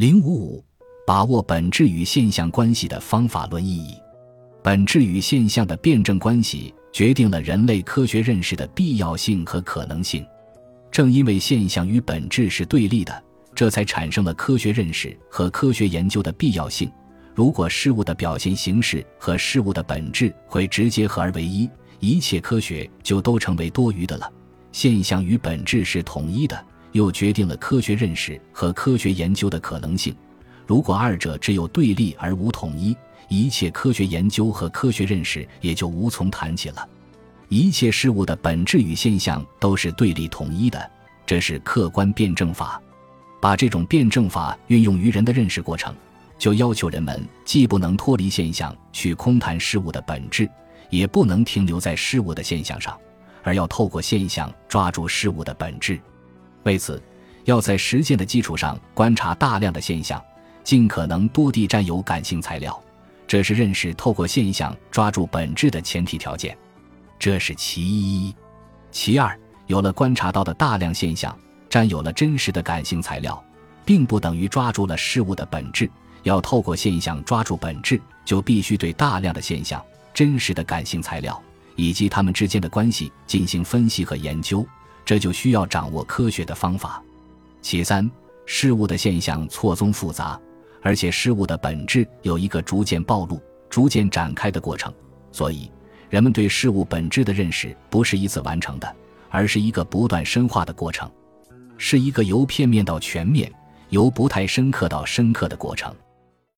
零五五，把握本质与现象关系的方法论意义。本质与现象的辩证关系决定了人类科学认识的必要性和可能性。正因为现象与本质是对立的，这才产生了科学认识和科学研究的必要性。如果事物的表现形式和事物的本质会直接合而为一，一切科学就都成为多余的了。现象与本质是统一的，又决定了科学认识和科学研究的可能性。如果二者只有对立而无统一，一切科学研究和科学认识也就无从谈起了。一切事物的本质与现象都是对立统一的，这是客观辩证法。把这种辩证法运用于人的认识过程，就要求人们既不能脱离现象去空谈事物的本质，也不能停留在事物的现象上，而要透过现象抓住事物的本质。为此，要在实践的基础上观察大量的现象，尽可能多地占有感性材料。这是认识透过现象抓住本质的前提条件，这是其一。其二，有了观察到的大量现象，占有了真实的感性材料，并不等于抓住了事物的本质。要透过现象抓住本质，就必须对大量的现象、真实的感性材料以及它们之间的关系进行分析和研究。这就需要掌握科学的方法。其三，事物的现象错综复杂。而且事物的本质有一个逐渐暴露、逐渐展开的过程，所以人们对事物本质的认识不是一次完成的，而是一个不断深化的过程，是一个由片面到全面、由不太深刻到深刻的过程。